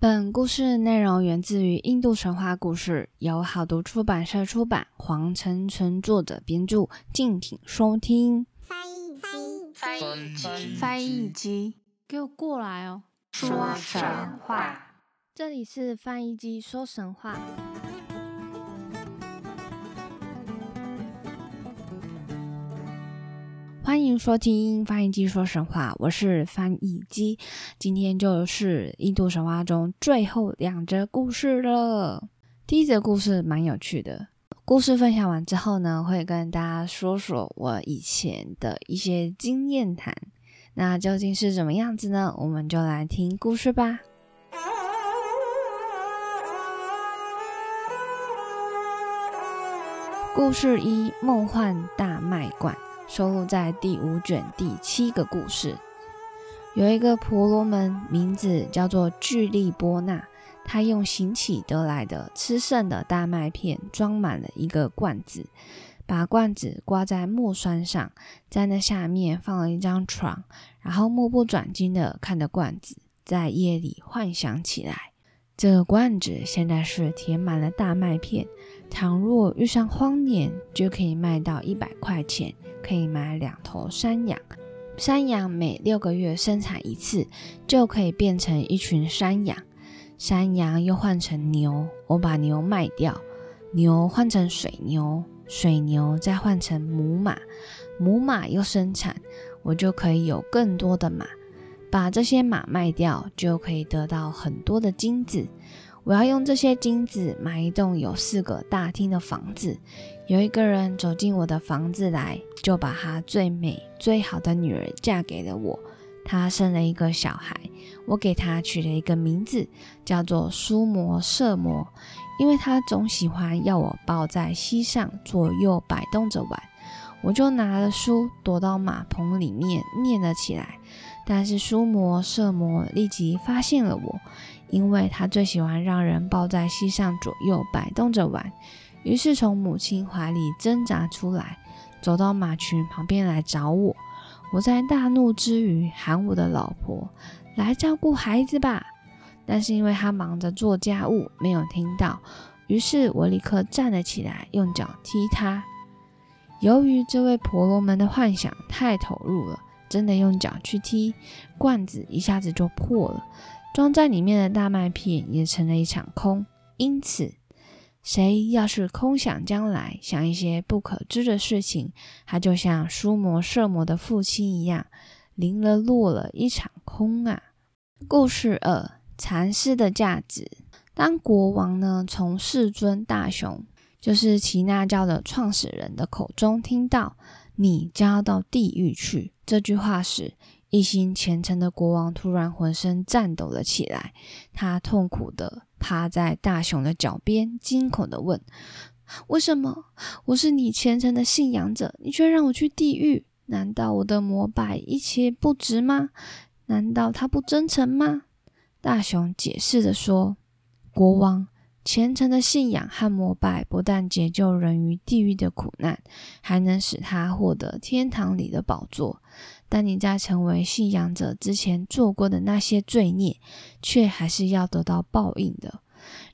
本故事内容源自于印度神话故事，由好读出版社出版，黄晨晨作者编著，敬请收听。翻译机，翻译机，翻译机，给我过来哦！说神话。这里是翻译机说神话。欢迎收听翻译机说神话，我是翻译机。今天就是印度神话中最后两则故事了。第一则故事蛮有趣的，故事分享完之后呢，会跟大家说说我以前的一些经验谈。那究竟是怎么样子呢？我们就来听故事吧。故事一：梦幻大麦罐，收录在第五卷第七个故事。有一个婆罗门，名字叫做巨利波那，他用行乞得来的吃剩的大麦片装满了一个罐子，把罐子挂在木栓上，在那下面放了一张床，然后目不转睛地看着罐子，在夜里幻想起来：这个罐子现在是填满了大麦片。倘若遇上荒年，就可以卖到一百块钱，可以买两头山羊。山羊每六个月生产一次，就可以变成一群山羊。山羊又换成牛，我把牛卖掉，牛换成水牛，水牛再换成母马，母马又生产，我就可以有更多的马。把这些马卖掉，就可以得到很多的金子。我要用这些金子买一栋有四个大厅的房子。有一个人走进我的房子来，就把他最美最好的女儿嫁给了我。他生了一个小孩，我给他取了一个名字，叫做苏摩色摩，因为他总喜欢要我抱在膝上左右摆动着玩。我就拿了书躲到马棚里面念了起来，但是苏摩色摩立即发现了我。因为他最喜欢让人抱在膝上左右摆动着玩，于是从母亲怀里挣扎出来，走到马群旁边来找我。我在大怒之余喊我的老婆来照顾孩子吧，但是因为他忙着做家务，没有听到。于是我立刻站了起来，用脚踢他。由于这位婆罗门的幻想太投入了，真的用脚去踢，罐子一下子就破了。装在里面的大麦片也成了一场空，因此，谁要是空想将来，想一些不可知的事情，他就像书魔摄魔的父亲一样，淋了落了一场空啊！故事二：禅师的价值。当国王呢，从世尊大雄，就是耆那教的创始人的口中听到“你将要到地狱去”这句话时，一心虔诚的国王突然浑身颤抖了起来，他痛苦地趴在大雄的脚边，惊恐地问：“为什么我是你虔诚的信仰者，你却让我去地狱？难道我的膜拜一切不值吗？难道他不真诚吗？”大雄解释着说：“国王。”虔诚的信仰和膜拜不但解救人于地狱的苦难，还能使他获得天堂里的宝座。但你在成为信仰者之前做过的那些罪孽，却还是要得到报应的。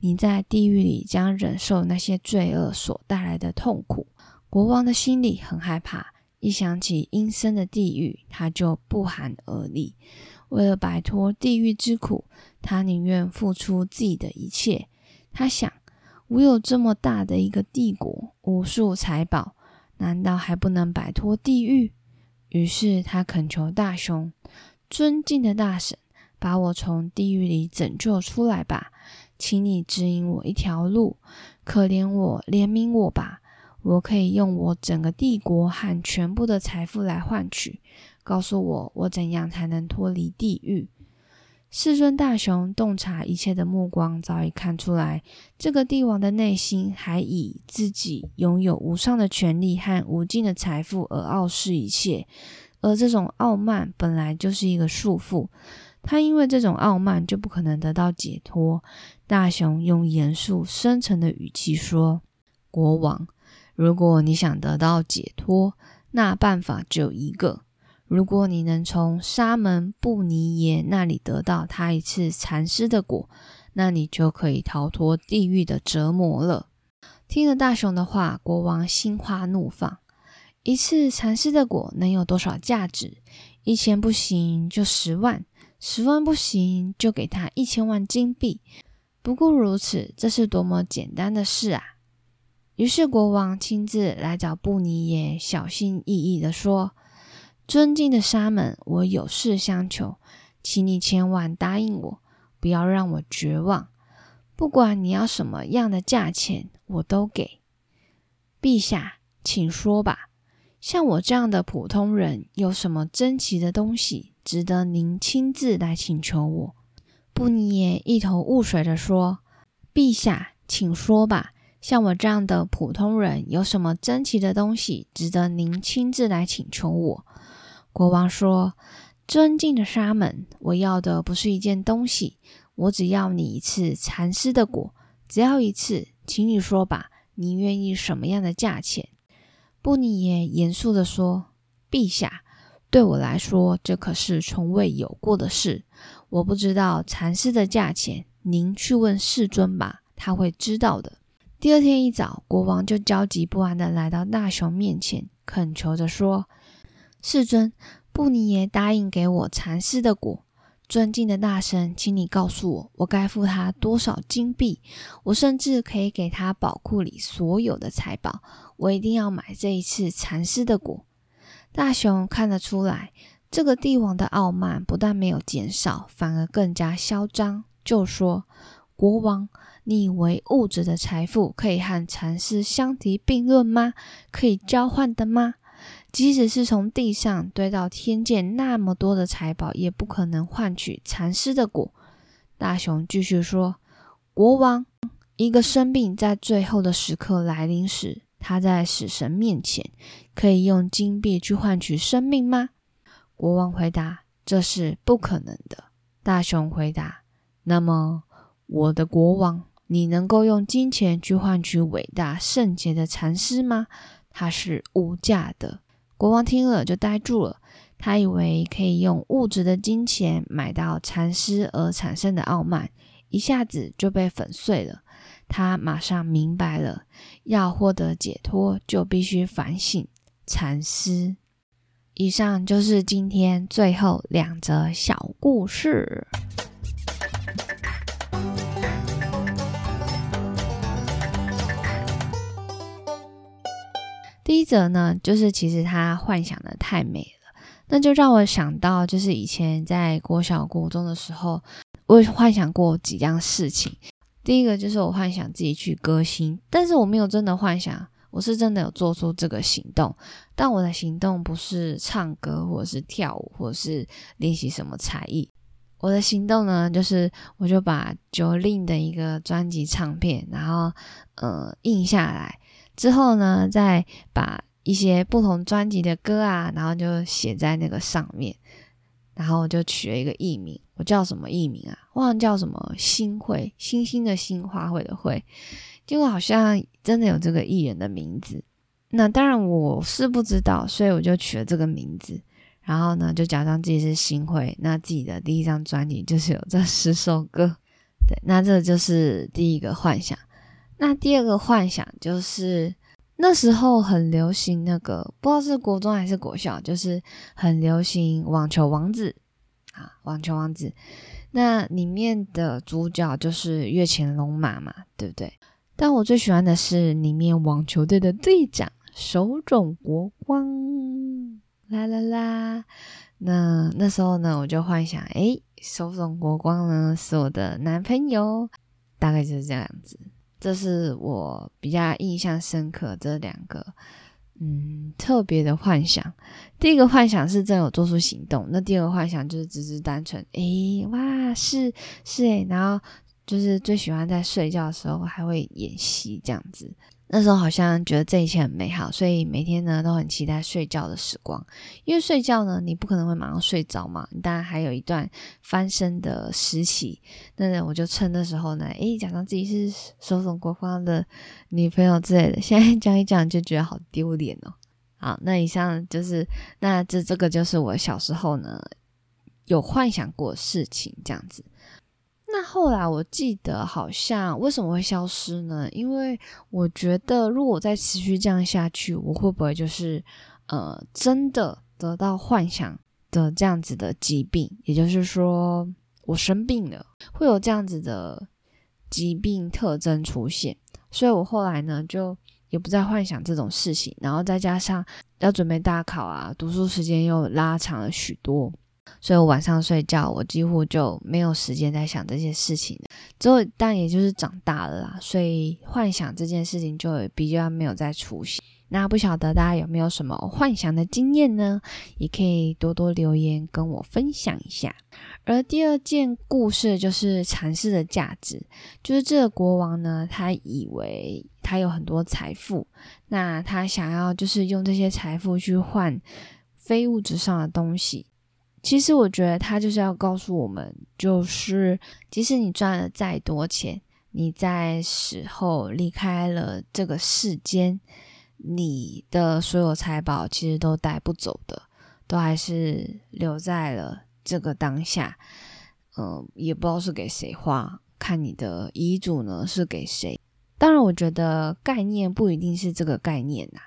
你在地狱里将忍受那些罪恶所带来的痛苦。国王的心里很害怕，一想起阴森的地狱，他就不寒而栗。为了摆脱地狱之苦，他宁愿付出自己的一切。他想，我有这么大的一个帝国，无数财宝，难道还不能摆脱地狱？于是他恳求大雄，尊敬的大神，把我从地狱里拯救出来吧，请你指引我一条路，可怜我，怜悯我吧，我可以用我整个帝国和全部的财富来换取。告诉我，我怎样才能脱离地狱？世尊大雄洞察一切的目光早已看出来，这个帝王的内心还以自己拥有无上的权力和无尽的财富而傲视一切，而这种傲慢本来就是一个束缚。他因为这种傲慢就不可能得到解脱。大雄用严肃深沉的语气说：“国王，如果你想得到解脱，那办法只有一个。”如果你能从沙门布尼耶那里得到他一次禅师的果，那你就可以逃脱地狱的折磨了。听了大雄的话，国王心花怒放。一次禅师的果能有多少价值？一千不行就十万，十万不行就给他一千万金币。不过如此，这是多么简单的事啊！于是国王亲自来找布尼耶，小心翼翼地说：“尊敬的沙门，我有事相求，请你千万答应我，不要让我绝望。不管你要什么样的价钱，我都给。陛下，请说吧。像我这样的普通人，有什么珍奇的东西值得您亲自来请求我？”布尼耶一头雾水地说：“陛下，请说吧。”像我这样的普通人，有什么珍奇的东西值得您亲自来请求我？国王说：“尊敬的沙门，我要的不是一件东西，我只要你一次禅师的果，只要一次，请你说吧，你愿意什么样的价钱？”布尼耶严肃地说：“陛下，对我来说，这可是从未有过的事。我不知道禅师的价钱，您去问世尊吧，他会知道的。”第二天一早，国王就焦急不安地来到大雄面前，恳求着说：“世尊，布尼耶答应给我禅师的果。尊敬的大神，请你告诉我，我该付他多少金币？我甚至可以给他宝库里所有的财宝。我一定要买这一次禅师的果。”大雄看得出来，这个帝王的傲慢不但没有减少，反而更加嚣张，就说：“国王。”你以为物质的财富可以和禅师相提并论吗？可以交换的吗？即使是从地上堆到天界那么多的财宝，也不可能换取禅师的果。大雄继续说：“国王，一个生命在最后的时刻来临时，他在死神面前，可以用金币去换取生命吗？”国王回答：“这是不可能的。”大雄回答：“那么，我的国王。”你能够用金钱去换取伟大圣洁的禅师吗？它是无价的。国王听了就呆住了，他以为可以用物质的金钱买到禅师而产生的傲慢，一下子就被粉碎了。他马上明白了，要获得解脱，就必须反省禅师。以上就是今天最后两则小故事。第一则呢，就是其实他幻想的太美了，那就让我想到，就是以前在国小、国中的时候，我幻想过几样事情。第一个就是我幻想自己去歌星，但是我没有真的幻想，我是真的有做出这个行动，但我的行动不是唱歌，或者是跳舞，或者是练习什么才艺。我的行动呢，就是我就把 Jolin 的一个专辑唱片，然后呃印下来。之后呢，再把一些不同专辑的歌啊，然后就写在那个上面，然后我就取了一个艺名，我叫什么？艺名啊？忘了叫什么？星会，星星的星，花卉的卉。结果好像真的有这个艺人的名字，那当然我是不知道，所以我就取了这个名字，然后呢，就假装自己是星会，那自己的第一张专辑就是有这十首歌，对，那这就是第一个幻想。那第二个幻想就是那时候很流行那个，不知道是国中还是国小，就是很流行网球王子啊，网球王子。那里面的主角就是月前龙马嘛，对不对？但我最喜欢的是里面网球队的队长手冢国光，啦啦啦。那那时候呢，我就幻想，诶，手冢国光呢是我的男朋友，大概就是这样子。这是我比较印象深刻这两个，嗯，特别的幻想。第一个幻想是真有做出行动，那第二个幻想就是只是单纯，诶，哇，是是诶，然后就是最喜欢在睡觉的时候还会演戏这样子。那时候好像觉得这一切很美好，所以每天呢都很期待睡觉的时光。因为睡觉呢，你不可能会马上睡着嘛，你当然还有一段翻身的时期。那我就趁那时候呢，诶，假装自己是手冢国光的女朋友之类的。现在讲一讲就觉得好丢脸哦。好，那以上就是那这这个就是我小时候呢有幻想过事情，这样子。那后来我记得好像为什么会消失呢？因为我觉得如果我再持续这样下去，我会不会就是呃真的得到幻想的这样子的疾病？也就是说我生病了，会有这样子的疾病特征出现。所以我后来呢就也不再幻想这种事情，然后再加上要准备大考啊，读书时间又拉长了许多。所以我晚上睡觉，我几乎就没有时间在想这些事情。之后，但也就是长大了啦，所以幻想这件事情就比较没有再出现。那不晓得大家有没有什么幻想的经验呢？也可以多多留言跟我分享一下。而第二件故事就是禅师的价值，就是这个国王呢，他以为他有很多财富，那他想要就是用这些财富去换非物质上的东西。其实我觉得他就是要告诉我们，就是即使你赚了再多钱，你在死后离开了这个世间，你的所有财宝其实都带不走的，都还是留在了这个当下。嗯，也不知道是给谁花，看你的遗嘱呢是给谁。当然，我觉得概念不一定是这个概念呐。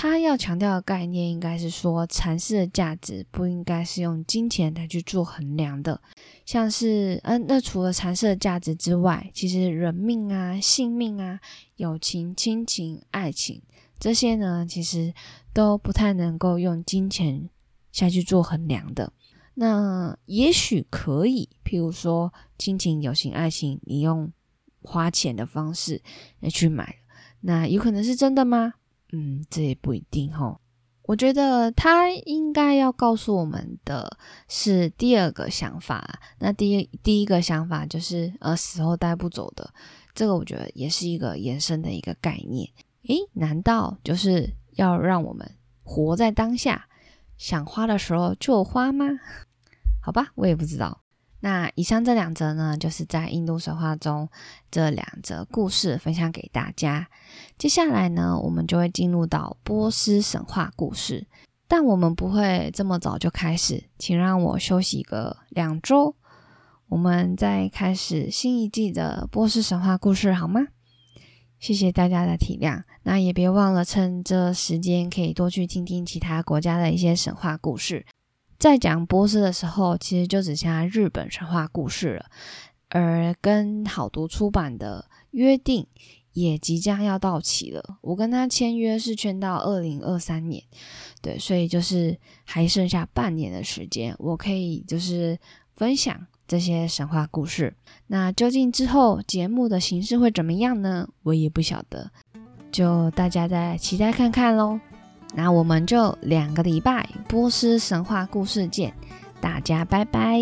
他要强调的概念应该是说，禅师的价值不应该是用金钱来去做衡量的。像是，嗯，那除了禅师的价值之外，其实人命啊、性命啊、友情、亲情、爱情这些呢，其实都不太能够用金钱下去做衡量的。那也许可以，譬如说亲情、友情、爱情，你用花钱的方式来去买，那有可能是真的吗？嗯，这也不一定哈。我觉得他应该要告诉我们的是第二个想法。那第一第一个想法就是，呃，死后带不走的，这个我觉得也是一个延伸的一个概念。诶，难道就是要让我们活在当下，想花的时候就花吗？好吧，我也不知道。那以上这两则呢，就是在印度神话中这两则故事分享给大家。接下来呢，我们就会进入到波斯神话故事，但我们不会这么早就开始，请让我休息个两周，我们再开始新一季的波斯神话故事好吗？谢谢大家的体谅。那也别忘了趁这时间可以多去听听其他国家的一些神话故事。在讲波斯的时候，其实就只剩下日本神话故事了。而跟好读出版的约定也即将要到期了。我跟他签约是签到二零二三年，对，所以就是还剩下半年的时间，我可以就是分享这些神话故事。那究竟之后节目的形式会怎么样呢？我也不晓得，就大家再期待看看喽。那我们就两个礼拜波斯神话故事见，大家拜拜。